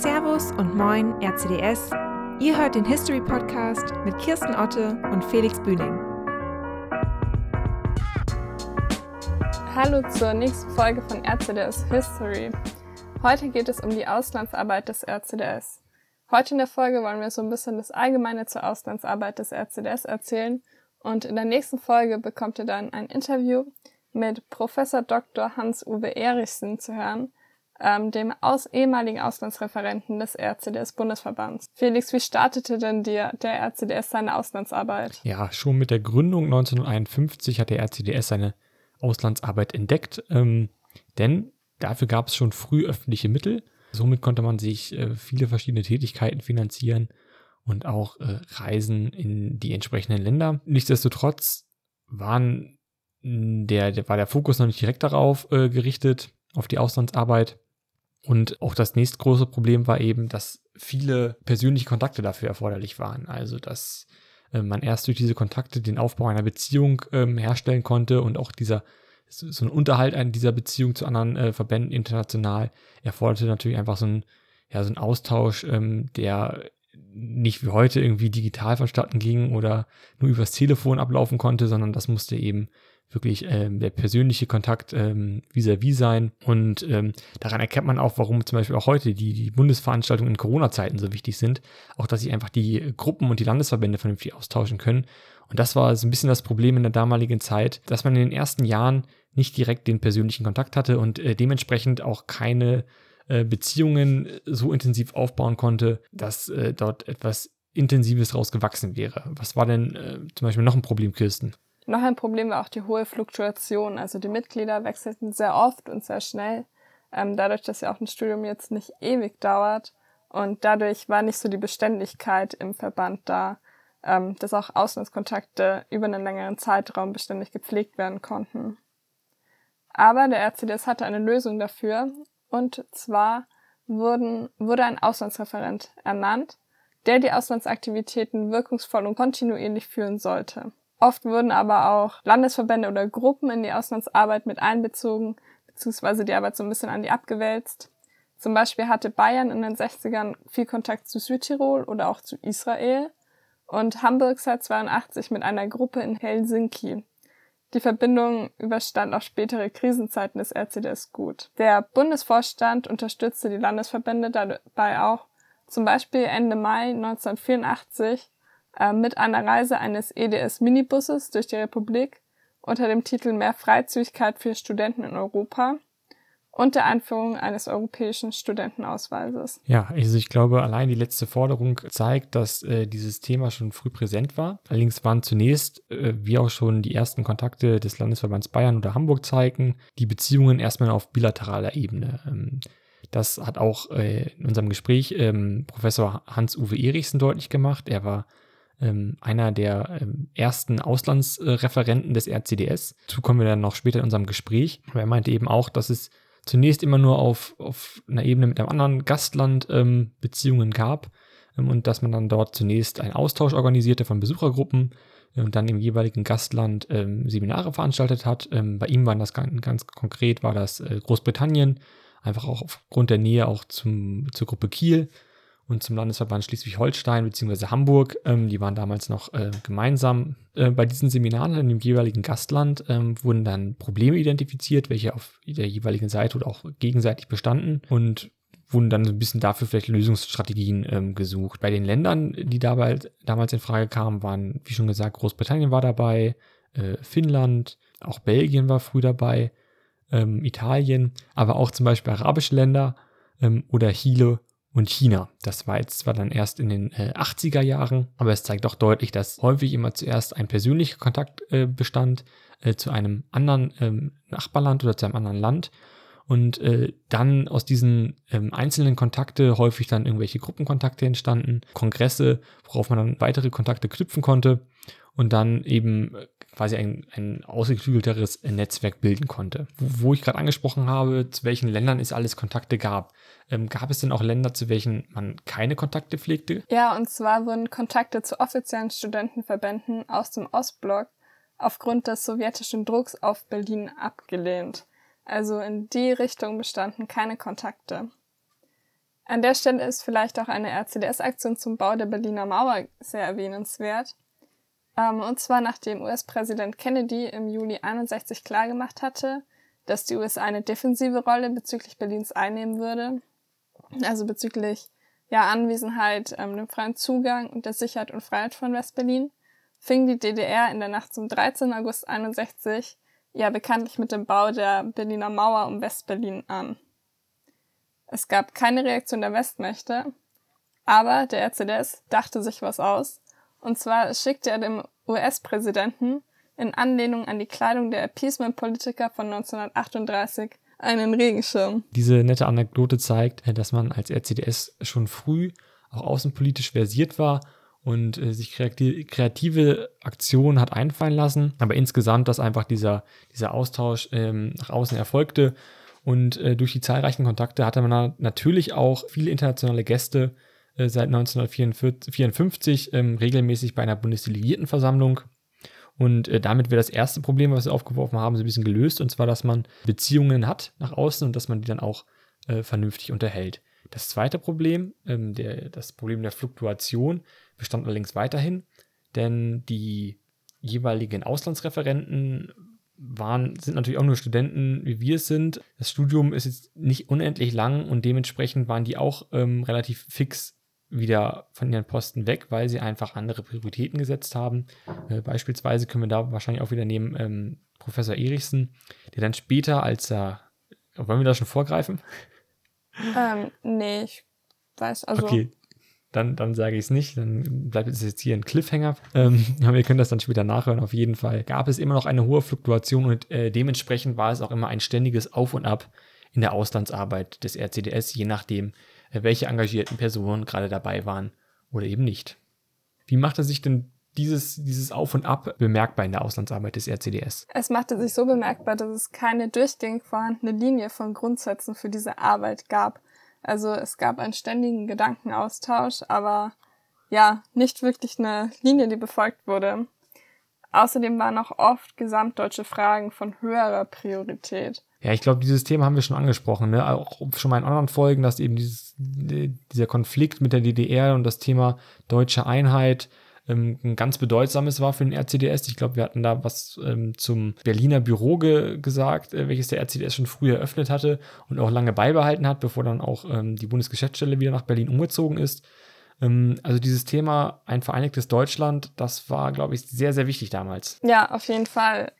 Servus und Moin RCDS. Ihr hört den History Podcast mit Kirsten Otte und Felix Bühning. Hallo zur nächsten Folge von RCDS History. Heute geht es um die Auslandsarbeit des RCDS. Heute in der Folge wollen wir so ein bisschen das Allgemeine zur Auslandsarbeit des RCDS erzählen und in der nächsten Folge bekommt ihr dann ein Interview mit Professor Dr. Hans-Uwe Erichsen zu hören, ähm, dem aus ehemaligen Auslandsreferenten des RCDS-Bundesverbands. Felix, wie startete denn dir der RCDS seine Auslandsarbeit? Ja, schon mit der Gründung 1951 hat der RCDS seine Auslandsarbeit entdeckt, ähm, denn dafür gab es schon früh öffentliche Mittel. Somit konnte man sich äh, viele verschiedene Tätigkeiten finanzieren und auch äh, Reisen in die entsprechenden Länder. Nichtsdestotrotz waren der, der war der Fokus noch nicht direkt darauf äh, gerichtet, auf die Auslandsarbeit. Und auch das nächstgroße Problem war eben, dass viele persönliche Kontakte dafür erforderlich waren. Also, dass äh, man erst durch diese Kontakte den Aufbau einer Beziehung ähm, herstellen konnte und auch dieser so ein Unterhalt an dieser Beziehung zu anderen äh, Verbänden international erforderte natürlich einfach so ein, ja, so ein Austausch, ähm, der nicht wie heute irgendwie digital vonstatten ging oder nur übers Telefon ablaufen konnte, sondern das musste eben wirklich ähm, der persönliche Kontakt ähm, vis-à-vis sein. Und ähm, daran erkennt man auch, warum zum Beispiel auch heute die, die Bundesveranstaltungen in Corona-Zeiten so wichtig sind. Auch, dass sich einfach die Gruppen und die Landesverbände vernünftig austauschen können. Und das war so ein bisschen das Problem in der damaligen Zeit, dass man in den ersten Jahren nicht direkt den persönlichen Kontakt hatte und äh, dementsprechend auch keine äh, Beziehungen so intensiv aufbauen konnte, dass äh, dort etwas Intensives daraus gewachsen wäre. Was war denn äh, zum Beispiel noch ein Problem, Kirsten? Noch ein Problem war auch die hohe Fluktuation. Also die Mitglieder wechselten sehr oft und sehr schnell. Ähm, dadurch, dass ja auch ein Studium jetzt nicht ewig dauert. Und dadurch war nicht so die Beständigkeit im Verband da, ähm, dass auch Auslandskontakte über einen längeren Zeitraum beständig gepflegt werden konnten. Aber der RCDS hatte eine Lösung dafür. Und zwar wurden, wurde ein Auslandsreferent ernannt, der die Auslandsaktivitäten wirkungsvoll und kontinuierlich führen sollte. Oft wurden aber auch Landesverbände oder Gruppen in die Auslandsarbeit mit einbezogen, beziehungsweise die Arbeit so ein bisschen an die abgewälzt. Zum Beispiel hatte Bayern in den 60ern viel Kontakt zu Südtirol oder auch zu Israel und Hamburg seit 82 mit einer Gruppe in Helsinki. Die Verbindung überstand auch spätere Krisenzeiten des RCDS gut. Der Bundesvorstand unterstützte die Landesverbände dabei auch, zum Beispiel Ende Mai 1984 äh, mit einer Reise eines EDS-Minibusses durch die Republik unter dem Titel Mehr Freizügigkeit für Studenten in Europa und der Einführung eines europäischen Studentenausweises. Ja, also ich glaube, allein die letzte Forderung zeigt, dass äh, dieses Thema schon früh präsent war. Allerdings waren zunächst, äh, wie auch schon die ersten Kontakte des Landesverbands Bayern oder Hamburg zeigen, die Beziehungen erstmal auf bilateraler Ebene. Ähm, das hat auch äh, in unserem Gespräch ähm, Professor Hans-Uwe Erichsen deutlich gemacht. Er war ähm, einer der ähm, ersten Auslandsreferenten des RCDS. Dazu kommen wir dann noch später in unserem Gespräch. Aber er meinte eben auch, dass es zunächst immer nur auf, auf einer Ebene mit einem anderen Gastland ähm, Beziehungen gab ähm, und dass man dann dort zunächst einen Austausch organisierte von Besuchergruppen äh, und dann im jeweiligen Gastland ähm, Seminare veranstaltet hat. Ähm, bei ihm waren das ganz, ganz konkret, war das äh, Großbritannien, einfach auch aufgrund der Nähe auch zum, zur Gruppe Kiel und zum Landesverband Schleswig-Holstein bzw. Hamburg. Ähm, die waren damals noch äh, gemeinsam. Äh, bei diesen Seminaren in dem jeweiligen Gastland ähm, wurden dann Probleme identifiziert, welche auf der jeweiligen Seite oder auch gegenseitig bestanden und wurden dann so ein bisschen dafür vielleicht Lösungsstrategien ähm, gesucht. Bei den Ländern, die dabei, damals in Frage kamen, waren, wie schon gesagt, Großbritannien war dabei, äh, Finnland, auch Belgien war früh dabei, ähm, Italien, aber auch zum Beispiel arabische Länder ähm, oder Chile und China. Das war jetzt zwar dann erst in den äh, 80er Jahren, aber es zeigt doch deutlich, dass häufig immer zuerst ein persönlicher Kontakt äh, bestand äh, zu einem anderen ähm, Nachbarland oder zu einem anderen Land und äh, dann aus diesen ähm, einzelnen Kontakte häufig dann irgendwelche Gruppenkontakte entstanden, Kongresse, worauf man dann weitere Kontakte knüpfen konnte und dann eben äh, quasi ein, ein ausgeklügelteres Netzwerk bilden konnte. Wo, wo ich gerade angesprochen habe, zu welchen Ländern es alles Kontakte gab. Ähm, gab es denn auch Länder, zu welchen man keine Kontakte pflegte? Ja, und zwar wurden Kontakte zu offiziellen Studentenverbänden aus dem Ostblock aufgrund des sowjetischen Drucks auf Berlin abgelehnt. Also in die Richtung bestanden keine Kontakte. An der Stelle ist vielleicht auch eine RCDS-Aktion zum Bau der Berliner Mauer sehr erwähnenswert. Ähm, und zwar nachdem US-Präsident Kennedy im Juli 61 klargemacht hatte, dass die USA eine defensive Rolle bezüglich Berlins einnehmen würde, also bezüglich ja, Anwesenheit, ähm, dem freien Zugang und der Sicherheit und Freiheit von Westberlin, fing die DDR in der Nacht zum 13. August 61 ja bekanntlich mit dem Bau der Berliner Mauer um Westberlin an. Es gab keine Reaktion der Westmächte, aber der RCDS dachte sich was aus, und zwar schickte er dem US-Präsidenten in Anlehnung an die Kleidung der Appeasement-Politiker von 1938 einen Regenschirm. Diese nette Anekdote zeigt, äh, dass man als RCDS schon früh auch außenpolitisch versiert war und äh, sich kreative Aktionen hat einfallen lassen, aber insgesamt, dass einfach dieser, dieser Austausch ähm, nach außen erfolgte und äh, durch die zahlreichen Kontakte hatte man natürlich auch viele internationale Gäste äh, seit 1954 ähm, regelmäßig bei einer Bundesdelegiertenversammlung und äh, damit wäre das erste Problem, was wir aufgeworfen haben, so ein bisschen gelöst. Und zwar, dass man Beziehungen hat nach außen und dass man die dann auch äh, vernünftig unterhält. Das zweite Problem, ähm, der, das Problem der Fluktuation, bestand allerdings weiterhin, denn die jeweiligen Auslandsreferenten waren, sind natürlich auch nur Studenten, wie wir es sind. Das Studium ist jetzt nicht unendlich lang und dementsprechend waren die auch ähm, relativ fix wieder von ihren Posten weg, weil sie einfach andere Prioritäten gesetzt haben. Äh, beispielsweise können wir da wahrscheinlich auch wieder nehmen ähm, Professor Erichsen, der dann später, als er, wollen wir da schon vorgreifen? Ähm, nee, ich weiß, also. Okay, dann, dann sage ich es nicht, dann bleibt es jetzt hier ein Cliffhanger. Ähm, aber wir können das dann später nachhören. Auf jeden Fall gab es immer noch eine hohe Fluktuation und äh, dementsprechend war es auch immer ein ständiges Auf und Ab in der Auslandsarbeit des RCDS, je nachdem, äh, welche engagierten Personen gerade dabei waren oder eben nicht. Wie machte sich denn dieses, dieses Auf und Ab bemerkbar in der Auslandsarbeit des RCDS? Es machte sich so bemerkbar, dass es keine durchgängig vorhandene Linie von Grundsätzen für diese Arbeit gab. Also es gab einen ständigen Gedankenaustausch, aber ja, nicht wirklich eine Linie, die befolgt wurde. Außerdem waren auch oft gesamtdeutsche Fragen von höherer Priorität. Ja, ich glaube, dieses Thema haben wir schon angesprochen, ne? auch schon mal in anderen Folgen, dass eben dieses, dieser Konflikt mit der DDR und das Thema deutsche Einheit ähm, ein ganz bedeutsames war für den RCDS. Ich glaube, wir hatten da was ähm, zum Berliner Büro ge gesagt, äh, welches der RCDS schon früh eröffnet hatte und auch lange beibehalten hat, bevor dann auch ähm, die Bundesgeschäftsstelle wieder nach Berlin umgezogen ist. Ähm, also dieses Thema ein vereinigtes Deutschland, das war, glaube ich, sehr, sehr wichtig damals. Ja, auf jeden Fall.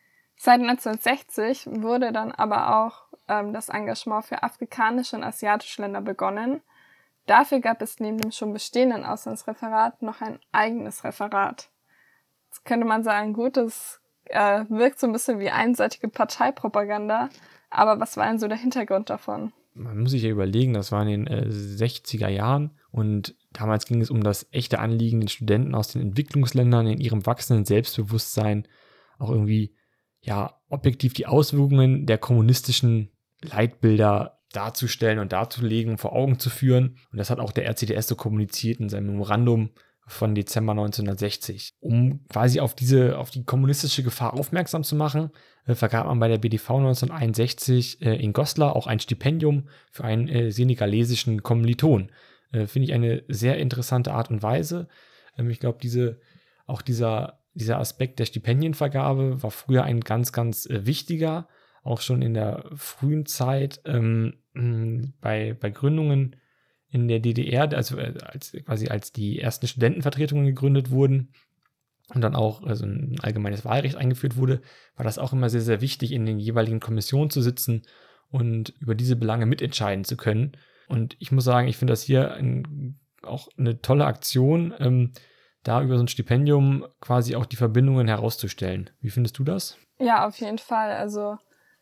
Seit 1960 wurde dann aber auch ähm, das Engagement für afrikanische und asiatische Länder begonnen. Dafür gab es neben dem schon bestehenden Auslandsreferat noch ein eigenes Referat. Jetzt könnte man sagen, gut, das äh, wirkt so ein bisschen wie einseitige Parteipropaganda, aber was war denn so der Hintergrund davon? Man muss sich ja überlegen, das war in den äh, 60er Jahren und damals ging es um das echte Anliegen, den Studenten aus den Entwicklungsländern in ihrem wachsenden Selbstbewusstsein auch irgendwie ja, objektiv die Auswirkungen der kommunistischen Leitbilder darzustellen und darzulegen, vor Augen zu führen. Und das hat auch der RCDS so kommuniziert in seinem Memorandum von Dezember 1960. Um quasi auf diese, auf die kommunistische Gefahr aufmerksam zu machen, äh, vergab man bei der BDV 1961 äh, in Goslar auch ein Stipendium für einen äh, senegalesischen Kommiliton. Finde ich eine sehr interessante Art und Weise. Ähm, ich glaube, diese, auch dieser dieser Aspekt der Stipendienvergabe war früher ein ganz, ganz äh, wichtiger, auch schon in der frühen Zeit ähm, bei, bei Gründungen in der DDR, also äh, als, quasi als die ersten Studentenvertretungen gegründet wurden und dann auch also ein allgemeines Wahlrecht eingeführt wurde, war das auch immer sehr, sehr wichtig, in den jeweiligen Kommissionen zu sitzen und über diese Belange mitentscheiden zu können. Und ich muss sagen, ich finde das hier ein, auch eine tolle Aktion. Ähm, da über so ein Stipendium quasi auch die Verbindungen herauszustellen. Wie findest du das? Ja, auf jeden Fall. Also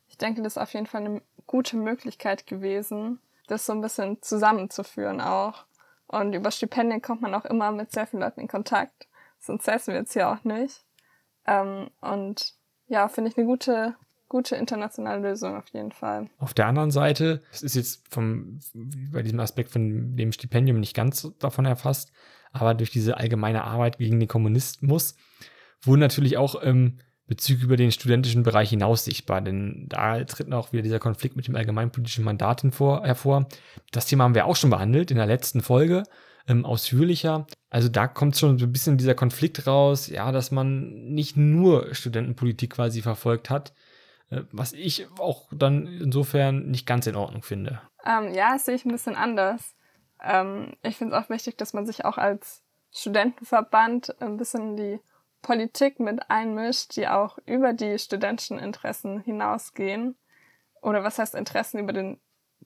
ich denke, das ist auf jeden Fall eine gute Möglichkeit gewesen, das so ein bisschen zusammenzuführen auch. Und über Stipendien kommt man auch immer mit sehr vielen Leuten in Kontakt. Sonst säßen wir jetzt hier auch nicht. Ähm, und ja, finde ich eine gute, gute internationale Lösung auf jeden Fall. Auf der anderen Seite, es ist jetzt vom, bei diesem Aspekt von dem Stipendium nicht ganz davon erfasst, aber durch diese allgemeine Arbeit gegen den Kommunismus wurden natürlich auch ähm, bezüglich über den studentischen Bereich hinaus sichtbar, denn da tritt auch wieder dieser Konflikt mit dem allgemeinpolitischen Mandat hervor. Das Thema haben wir auch schon behandelt in der letzten Folge ähm, ausführlicher. Also da kommt schon so ein bisschen dieser Konflikt raus, ja, dass man nicht nur Studentenpolitik quasi verfolgt hat, äh, was ich auch dann insofern nicht ganz in Ordnung finde. Ähm, ja, das sehe ich ein bisschen anders. Ähm, ich finde es auch wichtig, dass man sich auch als Studentenverband ein bisschen in die Politik mit einmischt, die auch über die studentischen Interessen hinausgehen. Oder was heißt Interessen über den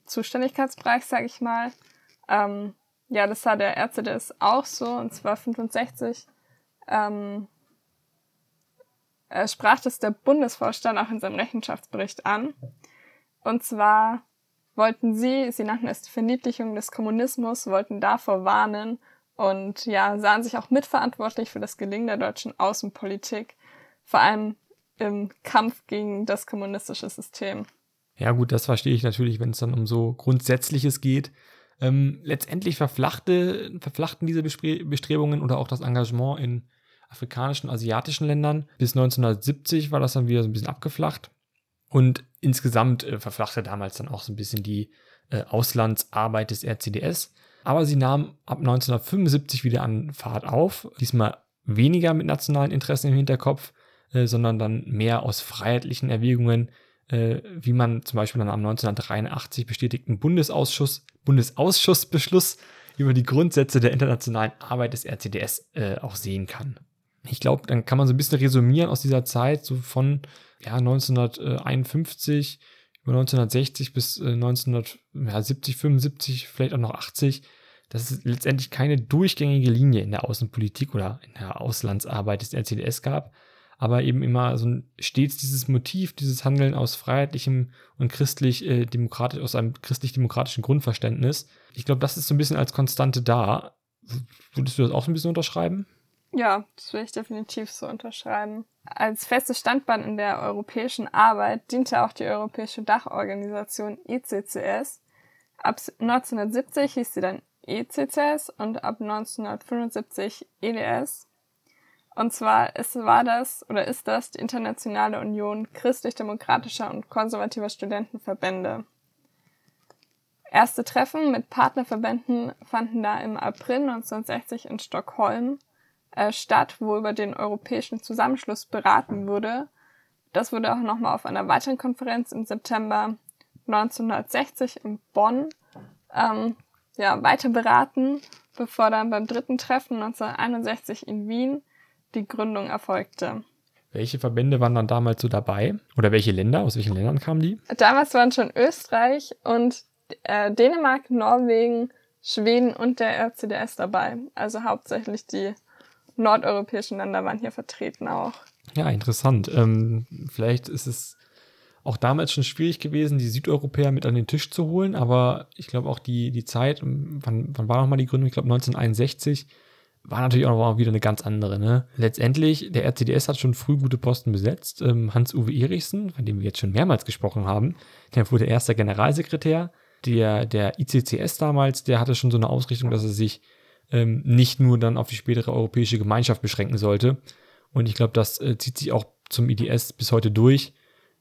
Zuständigkeitsbereich, sage ich mal. Ähm, ja, das sah der RCDS auch so, und zwar 65. Ähm, sprach das der Bundesvorstand auch in seinem Rechenschaftsbericht an. Und zwar wollten sie, sie nannten es die Verniedlichung des Kommunismus, wollten davor warnen und ja, sahen sich auch mitverantwortlich für das Gelingen der deutschen Außenpolitik, vor allem im Kampf gegen das kommunistische System. Ja gut, das verstehe ich natürlich, wenn es dann um so Grundsätzliches geht. Ähm, letztendlich verflachte, verflachten diese Bestrebungen oder auch das Engagement in afrikanischen, asiatischen Ländern. Bis 1970 war das dann wieder so ein bisschen abgeflacht. Und insgesamt äh, verflachte damals dann auch so ein bisschen die äh, Auslandsarbeit des RCDS. Aber sie nahm ab 1975 wieder an Fahrt auf. Diesmal weniger mit nationalen Interessen im Hinterkopf, äh, sondern dann mehr aus freiheitlichen Erwägungen, äh, wie man zum Beispiel dann am 1983 bestätigten Bundesausschuss, Bundesausschussbeschluss über die Grundsätze der internationalen Arbeit des RCDS äh, auch sehen kann. Ich glaube, dann kann man so ein bisschen resümieren aus dieser Zeit, so von ja, 1951 über 1960 bis äh, 1970, 75, vielleicht auch noch 80, dass es letztendlich keine durchgängige Linie in der Außenpolitik oder in der Auslandsarbeit des RCDS gab, aber eben immer so ein, stets dieses Motiv, dieses Handeln aus freiheitlichem und christlich-demokratisch, äh, aus einem christlich-demokratischen Grundverständnis. Ich glaube, das ist so ein bisschen als Konstante da. Würdest du das auch so ein bisschen unterschreiben? Ja, das will ich definitiv so unterschreiben. Als festes Standbein in der europäischen Arbeit diente auch die Europäische Dachorganisation ICCS. Ab 1970 hieß sie dann ECCS und ab 1975 EDS. Und zwar ist, war das oder ist das die Internationale Union christlich-demokratischer und konservativer Studentenverbände. Erste Treffen mit Partnerverbänden fanden da im April 1960 in Stockholm äh, statt, wo über den europäischen Zusammenschluss beraten wurde. Das wurde auch nochmal auf einer weiteren Konferenz im September 1960 in Bonn ähm, ja, weiter beraten, bevor dann beim dritten Treffen 1961 in Wien die Gründung erfolgte. Welche Verbände waren dann damals so dabei? Oder welche Länder? Aus welchen Ländern kamen die? Damals waren schon Österreich und äh, Dänemark, Norwegen, Schweden und der RCDS dabei. Also hauptsächlich die nordeuropäischen Länder waren hier vertreten auch. Ja, interessant. Ähm, vielleicht ist es auch damals schon schwierig gewesen, die Südeuropäer mit an den Tisch zu holen, aber ich glaube auch die, die Zeit, wann, wann war nochmal die Gründung? Ich glaube 1961, war natürlich auch noch wieder eine ganz andere. Ne? Letztendlich, der RCDS hat schon früh gute Posten besetzt. Ähm, Hans-Uwe Erichsen, von dem wir jetzt schon mehrmals gesprochen haben, der wurde erster Generalsekretär. Der, der ICCS damals, der hatte schon so eine Ausrichtung, dass er sich ähm, nicht nur dann auf die spätere europäische Gemeinschaft beschränken sollte. Und ich glaube, das äh, zieht sich auch zum IDS bis heute durch,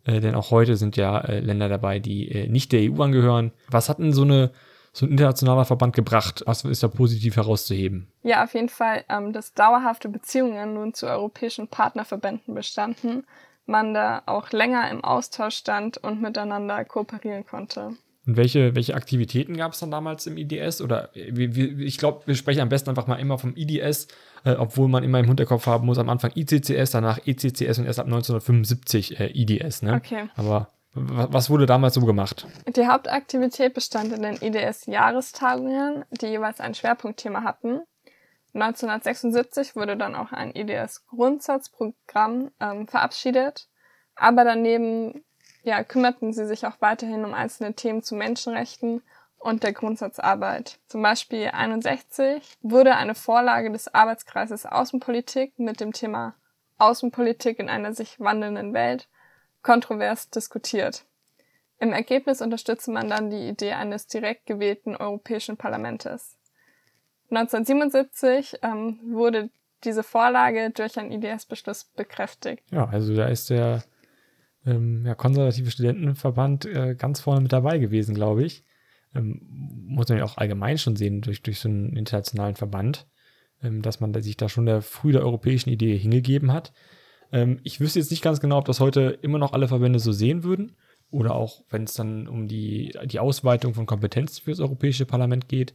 äh, denn auch heute sind ja äh, Länder dabei, die äh, nicht der EU angehören. Was hat denn so eine so ein internationaler Verband gebracht? Was ist da positiv herauszuheben? Ja, auf jeden Fall, ähm, dass dauerhafte Beziehungen nun zu europäischen Partnerverbänden bestanden, man da auch länger im Austausch stand und miteinander kooperieren konnte. Und welche, welche Aktivitäten gab es dann damals im IDS? Oder wie, wie, ich glaube, wir sprechen am besten einfach mal immer vom IDS, äh, obwohl man immer im Hinterkopf haben muss, am Anfang ICCS, danach ECCS und erst ab 1975 äh, IDS. Ne? Okay. Aber was wurde damals so gemacht? Die Hauptaktivität bestand in den IDS-Jahrestagungen, die jeweils ein Schwerpunktthema hatten. 1976 wurde dann auch ein IDS-Grundsatzprogramm ähm, verabschiedet. Aber daneben ja, kümmerten sie sich auch weiterhin um einzelne Themen zu Menschenrechten und der Grundsatzarbeit. Zum Beispiel 61 wurde eine Vorlage des Arbeitskreises Außenpolitik mit dem Thema Außenpolitik in einer sich wandelnden Welt kontrovers diskutiert. Im Ergebnis unterstützte man dann die Idee eines direkt gewählten Europäischen Parlamentes. 1977 ähm, wurde diese Vorlage durch einen IDS-Beschluss bekräftigt. Ja, also da ist der ähm, ja, konservative Studentenverband äh, ganz vorne mit dabei gewesen, glaube ich. Ähm, muss man ja auch allgemein schon sehen durch, durch so einen internationalen Verband, ähm, dass man sich da schon der früh der europäischen Idee hingegeben hat. Ähm, ich wüsste jetzt nicht ganz genau, ob das heute immer noch alle Verbände so sehen würden oder auch, wenn es dann um die, die Ausweitung von Kompetenzen für das Europäische Parlament geht.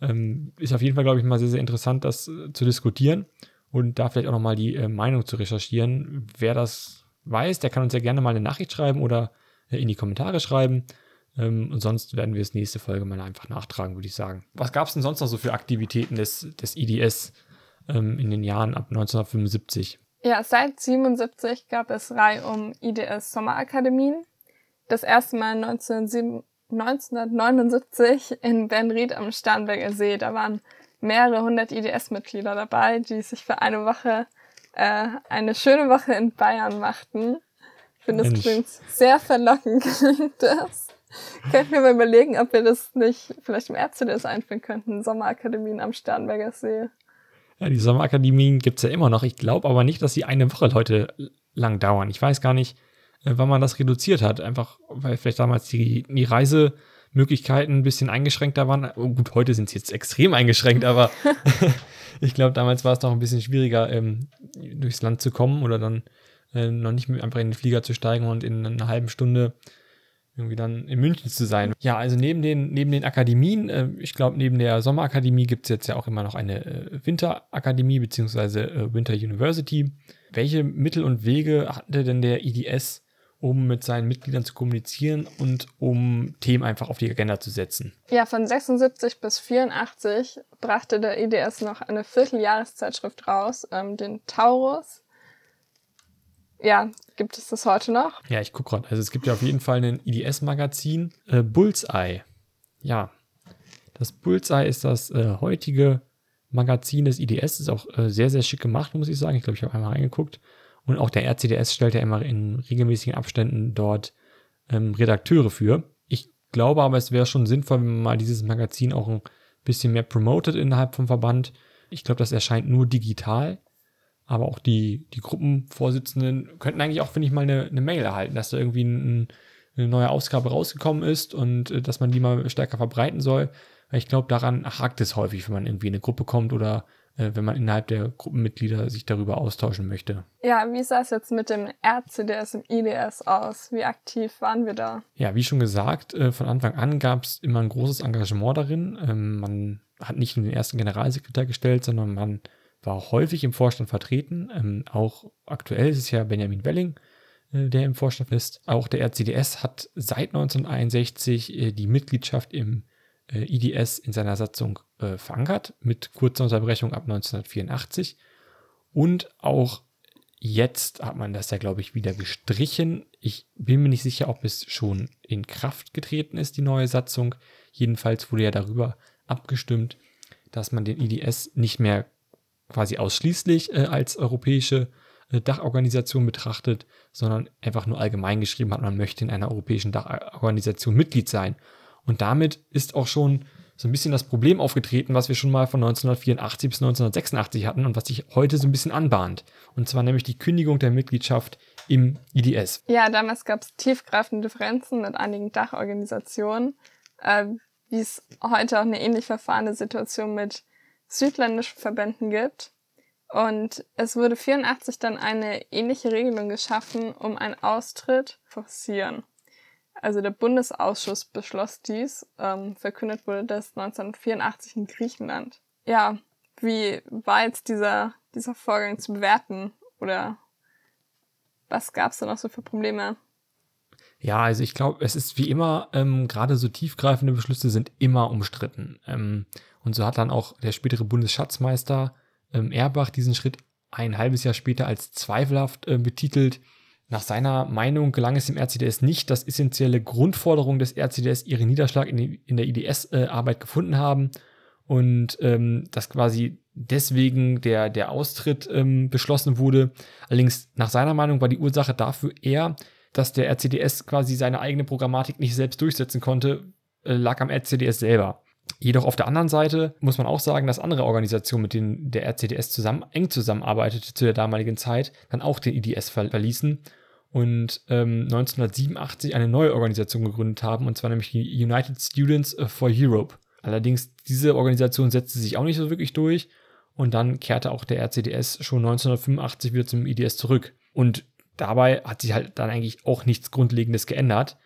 Ähm, ist auf jeden Fall, glaube ich, mal sehr, sehr interessant, das äh, zu diskutieren und da vielleicht auch nochmal die äh, Meinung zu recherchieren. Wer das weiß, der kann uns ja gerne mal eine Nachricht schreiben oder äh, in die Kommentare schreiben. Ähm, und sonst werden wir es nächste Folge mal einfach nachtragen, würde ich sagen. Was gab es denn sonst noch so für Aktivitäten des, des IDS ähm, in den Jahren ab 1975? Ja, seit 77 gab es Reihe um IDS Sommerakademien. Das erste Mal 1979 in Benried am Starnberger See. Da waren mehrere hundert IDS-Mitglieder dabei, die sich für eine Woche, äh, eine schöne Woche in Bayern machten. Ich finde, das klingt sehr verlockend, klingt das. Könnten wir mal überlegen, ob wir das nicht vielleicht im RCDS einführen könnten, Sommerakademien am Starnberger See. Ja, die Sommerakademien gibt es ja immer noch. Ich glaube aber nicht, dass sie eine Woche heute lang dauern. Ich weiß gar nicht, äh, wann man das reduziert hat. Einfach, weil vielleicht damals die, die Reisemöglichkeiten ein bisschen eingeschränkter waren. Oh, gut, heute sind sie jetzt extrem eingeschränkt, aber ich glaube, damals war es noch ein bisschen schwieriger, ähm, durchs Land zu kommen oder dann äh, noch nicht einfach in den Flieger zu steigen und in einer halben Stunde irgendwie dann in München zu sein. Ja, also neben den, neben den Akademien, äh, ich glaube, neben der Sommerakademie gibt es jetzt ja auch immer noch eine äh, Winterakademie beziehungsweise äh, Winter University. Welche Mittel und Wege hatte denn der IDS, um mit seinen Mitgliedern zu kommunizieren und um Themen einfach auf die Agenda zu setzen? Ja, von 76 bis 84 brachte der IDS noch eine Vierteljahreszeitschrift raus, ähm, den Taurus ja, gibt es das heute noch? Ja, ich gucke gerade. Also es gibt ja auf jeden Fall ein IDS-Magazin, äh, Bullseye. Ja, das Bullseye ist das äh, heutige Magazin des IDS. Ist auch äh, sehr, sehr schick gemacht, muss ich sagen. Ich glaube, ich habe einmal reingeguckt. Und auch der RCDS stellt ja immer in regelmäßigen Abständen dort ähm, Redakteure für. Ich glaube aber, es wäre schon sinnvoll, wenn man mal dieses Magazin auch ein bisschen mehr promotet innerhalb vom Verband. Ich glaube, das erscheint nur digital aber auch die, die Gruppenvorsitzenden könnten eigentlich auch, finde ich, mal eine, eine Mail erhalten, dass da irgendwie ein, eine neue Ausgabe rausgekommen ist und äh, dass man die mal stärker verbreiten soll. Weil ich glaube, daran hakt es häufig, wenn man irgendwie in eine Gruppe kommt oder wenn man innerhalb der Gruppenmitglieder sich darüber austauschen möchte. Ja, wie sah es jetzt mit dem RCDS im IDS aus? Wie aktiv waren wir da? Ja, wie schon gesagt, äh, von Anfang an gab es immer ein großes Engagement darin. Ähm, man hat nicht nur den ersten Generalsekretär gestellt, sondern man war häufig im Vorstand vertreten. Ähm, auch aktuell ist es ja Benjamin Welling, äh, der im Vorstand ist. Auch der RCDS hat seit 1961 äh, die Mitgliedschaft im äh, IDS in seiner Satzung äh, verankert, mit kurzer Unterbrechung ab 1984. Und auch jetzt hat man das ja, glaube ich, wieder gestrichen. Ich bin mir nicht sicher, ob es schon in Kraft getreten ist, die neue Satzung. Jedenfalls wurde ja darüber abgestimmt, dass man den IDS nicht mehr quasi ausschließlich äh, als europäische äh, Dachorganisation betrachtet, sondern einfach nur allgemein geschrieben hat, man möchte in einer europäischen Dachorganisation Mitglied sein. Und damit ist auch schon so ein bisschen das Problem aufgetreten, was wir schon mal von 1984 bis 1986 hatten und was sich heute so ein bisschen anbahnt. Und zwar nämlich die Kündigung der Mitgliedschaft im IDS. Ja, damals gab es tiefgreifende Differenzen mit einigen Dachorganisationen, äh, wie es heute auch eine ähnlich verfahrene Situation mit südländischen Verbänden gibt. Und es wurde 84 dann eine ähnliche Regelung geschaffen, um einen Austritt forcieren. Also der Bundesausschuss beschloss dies. Ähm, verkündet wurde das 1984 in Griechenland. Ja, wie war jetzt dieser, dieser Vorgang zu bewerten? Oder was gab es da noch so für Probleme? Ja, also ich glaube, es ist wie immer, ähm, gerade so tiefgreifende Beschlüsse sind immer umstritten. Ähm, und so hat dann auch der spätere Bundesschatzmeister ähm, Erbach diesen Schritt ein halbes Jahr später als zweifelhaft äh, betitelt. Nach seiner Meinung gelang es dem RCDS nicht, dass essentielle Grundforderungen des RCDS ihren Niederschlag in, die, in der IDS-Arbeit äh, gefunden haben und ähm, dass quasi deswegen der, der Austritt ähm, beschlossen wurde. Allerdings nach seiner Meinung war die Ursache dafür eher, dass der RCDS quasi seine eigene Programmatik nicht selbst durchsetzen konnte, äh, lag am RCDS selber. Jedoch auf der anderen Seite muss man auch sagen, dass andere Organisationen, mit denen der RCDS zusammen, eng zusammenarbeitete zu der damaligen Zeit, dann auch den IDS verließen und ähm, 1987 eine neue Organisation gegründet haben, und zwar nämlich die United Students for Europe. Allerdings, diese Organisation setzte sich auch nicht so wirklich durch und dann kehrte auch der RCDS schon 1985 wieder zum IDS zurück. Und dabei hat sich halt dann eigentlich auch nichts Grundlegendes geändert,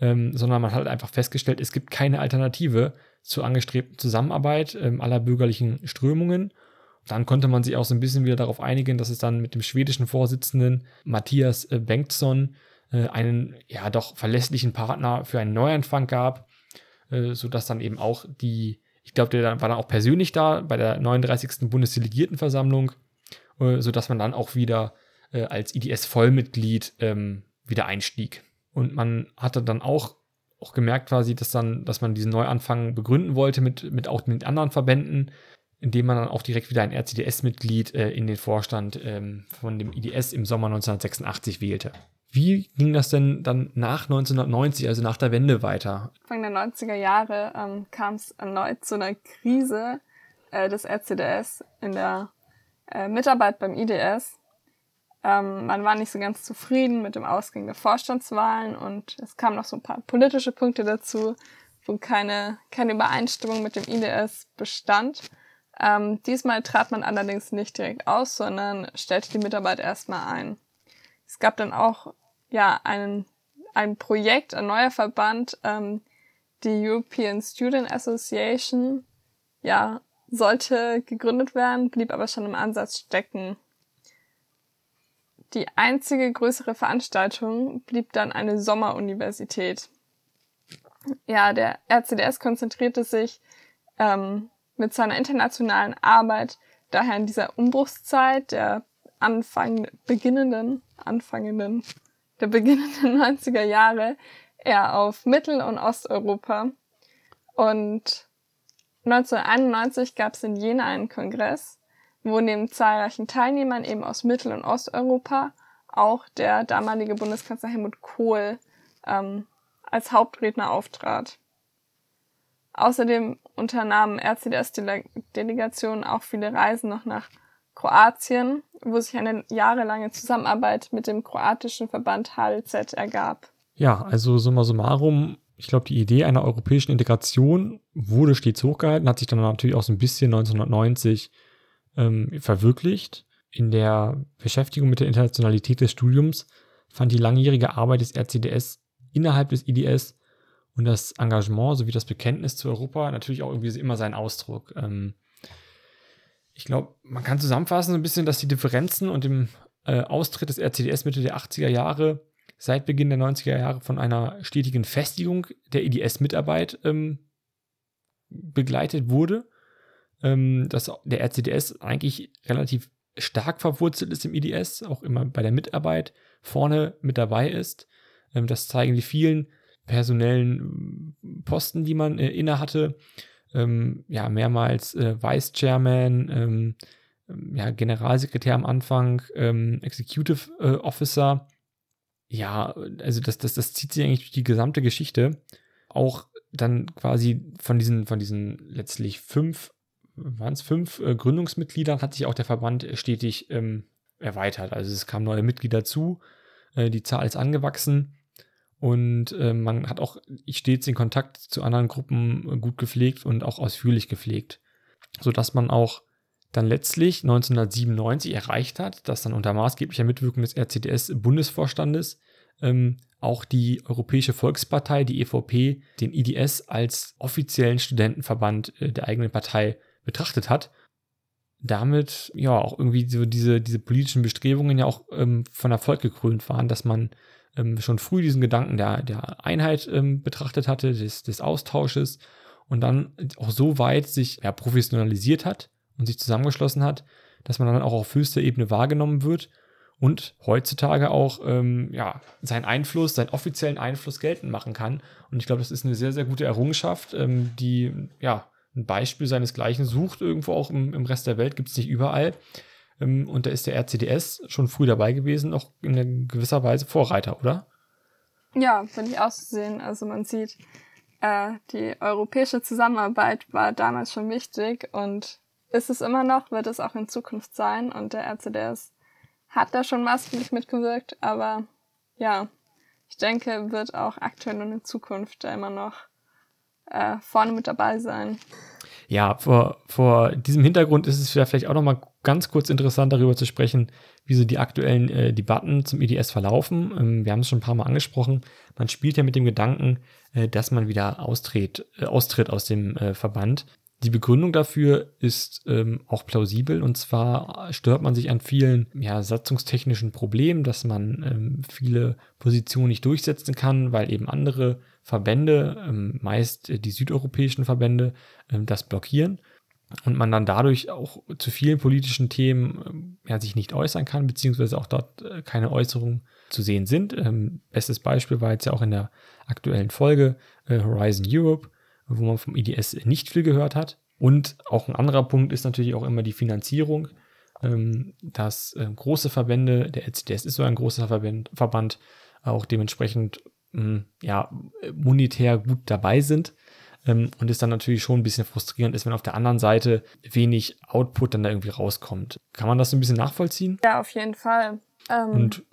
ähm, sondern man hat einfach festgestellt, es gibt keine Alternative zur angestrebten Zusammenarbeit ähm, aller bürgerlichen Strömungen. Dann konnte man sich auch so ein bisschen wieder darauf einigen, dass es dann mit dem schwedischen Vorsitzenden Matthias äh, Bengtsson äh, einen ja doch verlässlichen Partner für einen Neuanfang gab, äh, sodass dann eben auch die, ich glaube, der war dann auch persönlich da bei der 39. Bundesdelegiertenversammlung, sodass man dann auch wieder als IDS-Vollmitglied ähm, wieder einstieg. Und man hatte dann auch, auch gemerkt quasi, dass dann, dass man diesen Neuanfang begründen wollte mit, mit auch mit anderen Verbänden, indem man dann auch direkt wieder ein RCDS-Mitglied äh, in den Vorstand ähm, von dem IDS im Sommer 1986 wählte. Wie ging das denn dann nach 1990, also nach der Wende weiter? Anfang der 90er Jahre ähm, kam es erneut zu einer Krise äh, des RCDS in der äh, Mitarbeit beim IDS. Ähm, man war nicht so ganz zufrieden mit dem Ausgang der Vorstandswahlen und es kamen noch so ein paar politische Punkte dazu, wo keine, keine Übereinstimmung mit dem IDS bestand. Ähm, diesmal trat man allerdings nicht direkt aus, sondern stellte die Mitarbeit erstmal ein. Es gab dann auch ja einen, ein Projekt, ein neuer Verband, ähm, die European Student Association, ja, sollte gegründet werden, blieb aber schon im Ansatz stecken. Die einzige größere Veranstaltung blieb dann eine Sommeruniversität. Ja, der RCDS konzentrierte sich ähm, mit seiner internationalen Arbeit daher in dieser Umbruchszeit der Anfang, beginnenden, anfangenden der beginnenden 90er Jahre eher auf Mittel- und Osteuropa. Und 1991 gab es in Jena einen Kongress, wo neben zahlreichen Teilnehmern eben aus Mittel- und Osteuropa auch der damalige Bundeskanzler Helmut Kohl ähm, als Hauptredner auftrat. Außerdem unternahmen RCDS-Delegationen auch viele Reisen noch nach Kroatien, wo sich eine jahrelange Zusammenarbeit mit dem kroatischen Verband HLZ ergab. Ja, also summa summarum, ich glaube, die Idee einer europäischen Integration wurde stets hochgehalten, hat sich dann natürlich auch so ein bisschen 1990 ähm, verwirklicht. In der Beschäftigung mit der Internationalität des Studiums fand die langjährige Arbeit des RCDS innerhalb des IDS und das Engagement sowie das Bekenntnis zu Europa natürlich auch irgendwie immer seinen Ausdruck. Ähm, ich glaube, man kann zusammenfassen so ein bisschen, dass die Differenzen und dem äh, Austritt des RCDS Mitte der 80er Jahre seit Beginn der 90er Jahre von einer stetigen Festigung der IDS-Mitarbeit ähm, begleitet wurde. Ähm, dass der RCDS eigentlich relativ stark verwurzelt ist im IDS, auch immer bei der Mitarbeit vorne mit dabei ist. Ähm, das zeigen die vielen personellen Posten, die man äh, inne hatte ähm, ja, mehrmals äh, Vice Chairman, ähm, ähm, ja, Generalsekretär am Anfang, ähm, Executive äh, Officer. Ja, also das, das, das zieht sich eigentlich durch die gesamte Geschichte. Auch dann quasi von diesen, von diesen letztlich fünf, waren es fünf äh, Gründungsmitgliedern, hat sich auch der Verband stetig ähm, erweitert. Also es kamen neue Mitglieder zu, äh, die Zahl ist angewachsen. Und äh, man hat auch stets den Kontakt zu anderen Gruppen äh, gut gepflegt und auch ausführlich gepflegt. Sodass man auch dann letztlich 1997 erreicht hat, dass dann unter maßgeblicher Mitwirkung des RCDS-Bundesvorstandes ähm, auch die Europäische Volkspartei, die EVP, den IDS als offiziellen Studentenverband äh, der eigenen Partei betrachtet hat. Damit ja auch irgendwie so diese, diese politischen Bestrebungen ja auch ähm, von Erfolg gekrönt waren, dass man ähm, schon früh diesen Gedanken der, der Einheit ähm, betrachtet hatte, des, des Austausches und dann auch so weit sich ja, professionalisiert hat und sich zusammengeschlossen hat, dass man dann auch auf höchster Ebene wahrgenommen wird und heutzutage auch ähm, ja, seinen Einfluss, seinen offiziellen Einfluss geltend machen kann. Und ich glaube, das ist eine sehr, sehr gute Errungenschaft, ähm, die ja ein Beispiel seinesgleichen sucht, irgendwo auch im, im Rest der Welt, gibt es nicht überall. Ähm, und da ist der RCDS schon früh dabei gewesen, auch in gewisser Weise Vorreiter, oder? Ja, finde ich auch zu sehen. Also man sieht, äh, die europäische Zusammenarbeit war damals schon wichtig und ist es immer noch, wird es auch in Zukunft sein und der RCDS hat da schon maßgeblich mitgewirkt, aber ja, ich denke, wird auch aktuell und in Zukunft da immer noch äh, vorne mit dabei sein. Ja, vor, vor diesem Hintergrund ist es vielleicht auch nochmal ganz kurz interessant, darüber zu sprechen, wie so die aktuellen äh, Debatten zum IDS verlaufen. Ähm, wir haben es schon ein paar Mal angesprochen. Man spielt ja mit dem Gedanken, äh, dass man wieder austritt, äh, austritt aus dem äh, Verband. Die Begründung dafür ist ähm, auch plausibel und zwar stört man sich an vielen ja, satzungstechnischen Problemen, dass man ähm, viele Positionen nicht durchsetzen kann, weil eben andere Verbände, ähm, meist die südeuropäischen Verbände, ähm, das blockieren und man dann dadurch auch zu vielen politischen Themen ähm, ja, sich nicht äußern kann, beziehungsweise auch dort äh, keine Äußerungen zu sehen sind. Ähm, bestes Beispiel war jetzt ja auch in der aktuellen Folge äh, Horizon Europe, wo man vom IDS nicht viel gehört hat. Und auch ein anderer Punkt ist natürlich auch immer die Finanzierung, ähm, dass große Verbände, der LCDS ist so ein großer Verband, auch dementsprechend mh, hm, ja, monetär gut dabei sind. Ähm, und es dann natürlich schon ein bisschen frustrierend ist, wenn auf der anderen Seite wenig Output dann da irgendwie rauskommt. Kann man das so ein bisschen nachvollziehen? Ja, auf jeden Fall. Ähm, und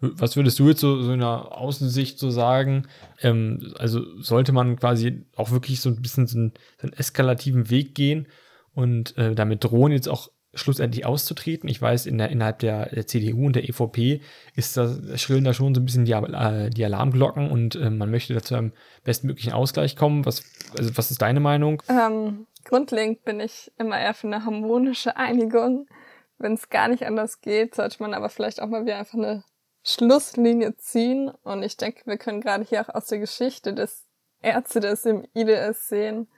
was würdest du jetzt so, so in der Außensicht so sagen? Ähm, also sollte man quasi auch wirklich so ein bisschen so einen, so einen eskalativen Weg gehen und äh, damit drohen, jetzt auch schlussendlich auszutreten. Ich weiß, in der, innerhalb der, CDU und der EVP ist das, schrillen da schon so ein bisschen die, äh, die Alarmglocken und äh, man möchte dazu einem bestmöglichen Ausgleich kommen. Was, also was ist deine Meinung? Ähm, grundlegend bin ich immer eher für eine harmonische Einigung. Wenn es gar nicht anders geht, sollte man aber vielleicht auch mal wieder einfach eine Schlusslinie ziehen. Und ich denke, wir können gerade hier auch aus der Geschichte des Ärzte des im IDS sehen,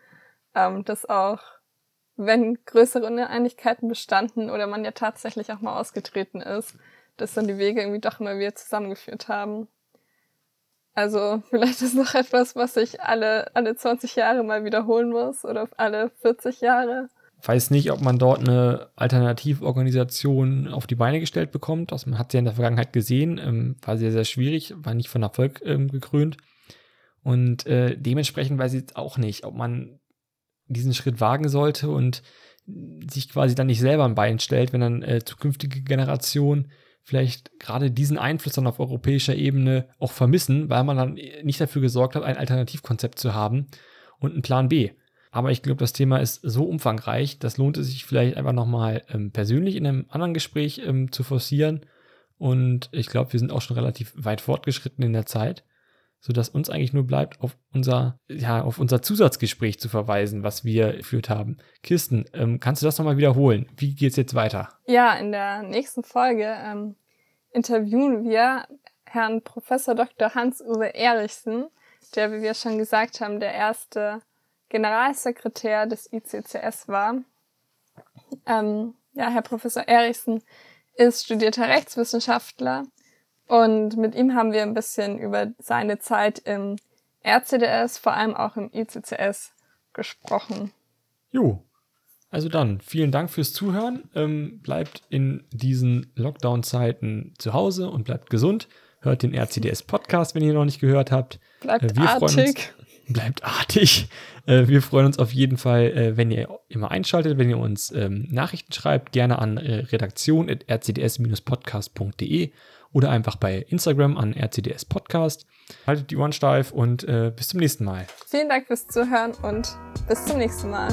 ähm, dass auch wenn größere Uneinigkeiten bestanden oder man ja tatsächlich auch mal ausgetreten ist, dass dann die Wege irgendwie doch immer wieder zusammengeführt haben. Also vielleicht ist noch etwas, was ich alle, alle 20 Jahre mal wiederholen muss oder alle 40 Jahre. Weiß nicht, ob man dort eine Alternativorganisation auf die Beine gestellt bekommt. Das man hat sie ja in der Vergangenheit gesehen, ähm, war sehr, sehr schwierig, war nicht von Erfolg ähm, gekrönt. Und äh, dementsprechend weiß ich auch nicht, ob man diesen Schritt wagen sollte und sich quasi dann nicht selber ein Bein stellt, wenn dann äh, zukünftige Generationen vielleicht gerade diesen Einfluss dann auf europäischer Ebene auch vermissen, weil man dann nicht dafür gesorgt hat, ein Alternativkonzept zu haben und einen Plan B. Aber ich glaube, das Thema ist so umfangreich, das lohnt es sich vielleicht einfach nochmal ähm, persönlich in einem anderen Gespräch ähm, zu forcieren. Und ich glaube, wir sind auch schon relativ weit fortgeschritten in der Zeit sodass uns eigentlich nur bleibt, auf unser, ja, auf unser Zusatzgespräch zu verweisen, was wir geführt haben. Kirsten, ähm, kannst du das nochmal wiederholen? Wie geht es jetzt weiter? Ja, in der nächsten Folge ähm, interviewen wir Herrn Professor Dr. Hans-Uwe Erichsen, der, wie wir schon gesagt haben, der erste Generalsekretär des ICCS war. Ähm, ja, Herr Professor Erichsen ist studierter Rechtswissenschaftler und mit ihm haben wir ein bisschen über seine Zeit im RCDS, vor allem auch im ICCS gesprochen. Jo. Also dann, vielen Dank fürs Zuhören. Ähm, bleibt in diesen Lockdown-Zeiten zu Hause und bleibt gesund. Hört den RCDS-Podcast, wenn ihr noch nicht gehört habt. Bleibt äh, wir artig. Uns, bleibt artig. Äh, wir freuen uns auf jeden Fall, äh, wenn ihr immer einschaltet, wenn ihr uns ähm, Nachrichten schreibt, gerne an redaktion.rcds-podcast.de oder einfach bei Instagram an RCDS Podcast. Haltet die Ohren steif und äh, bis zum nächsten Mal. Vielen Dank fürs Zuhören und bis zum nächsten Mal.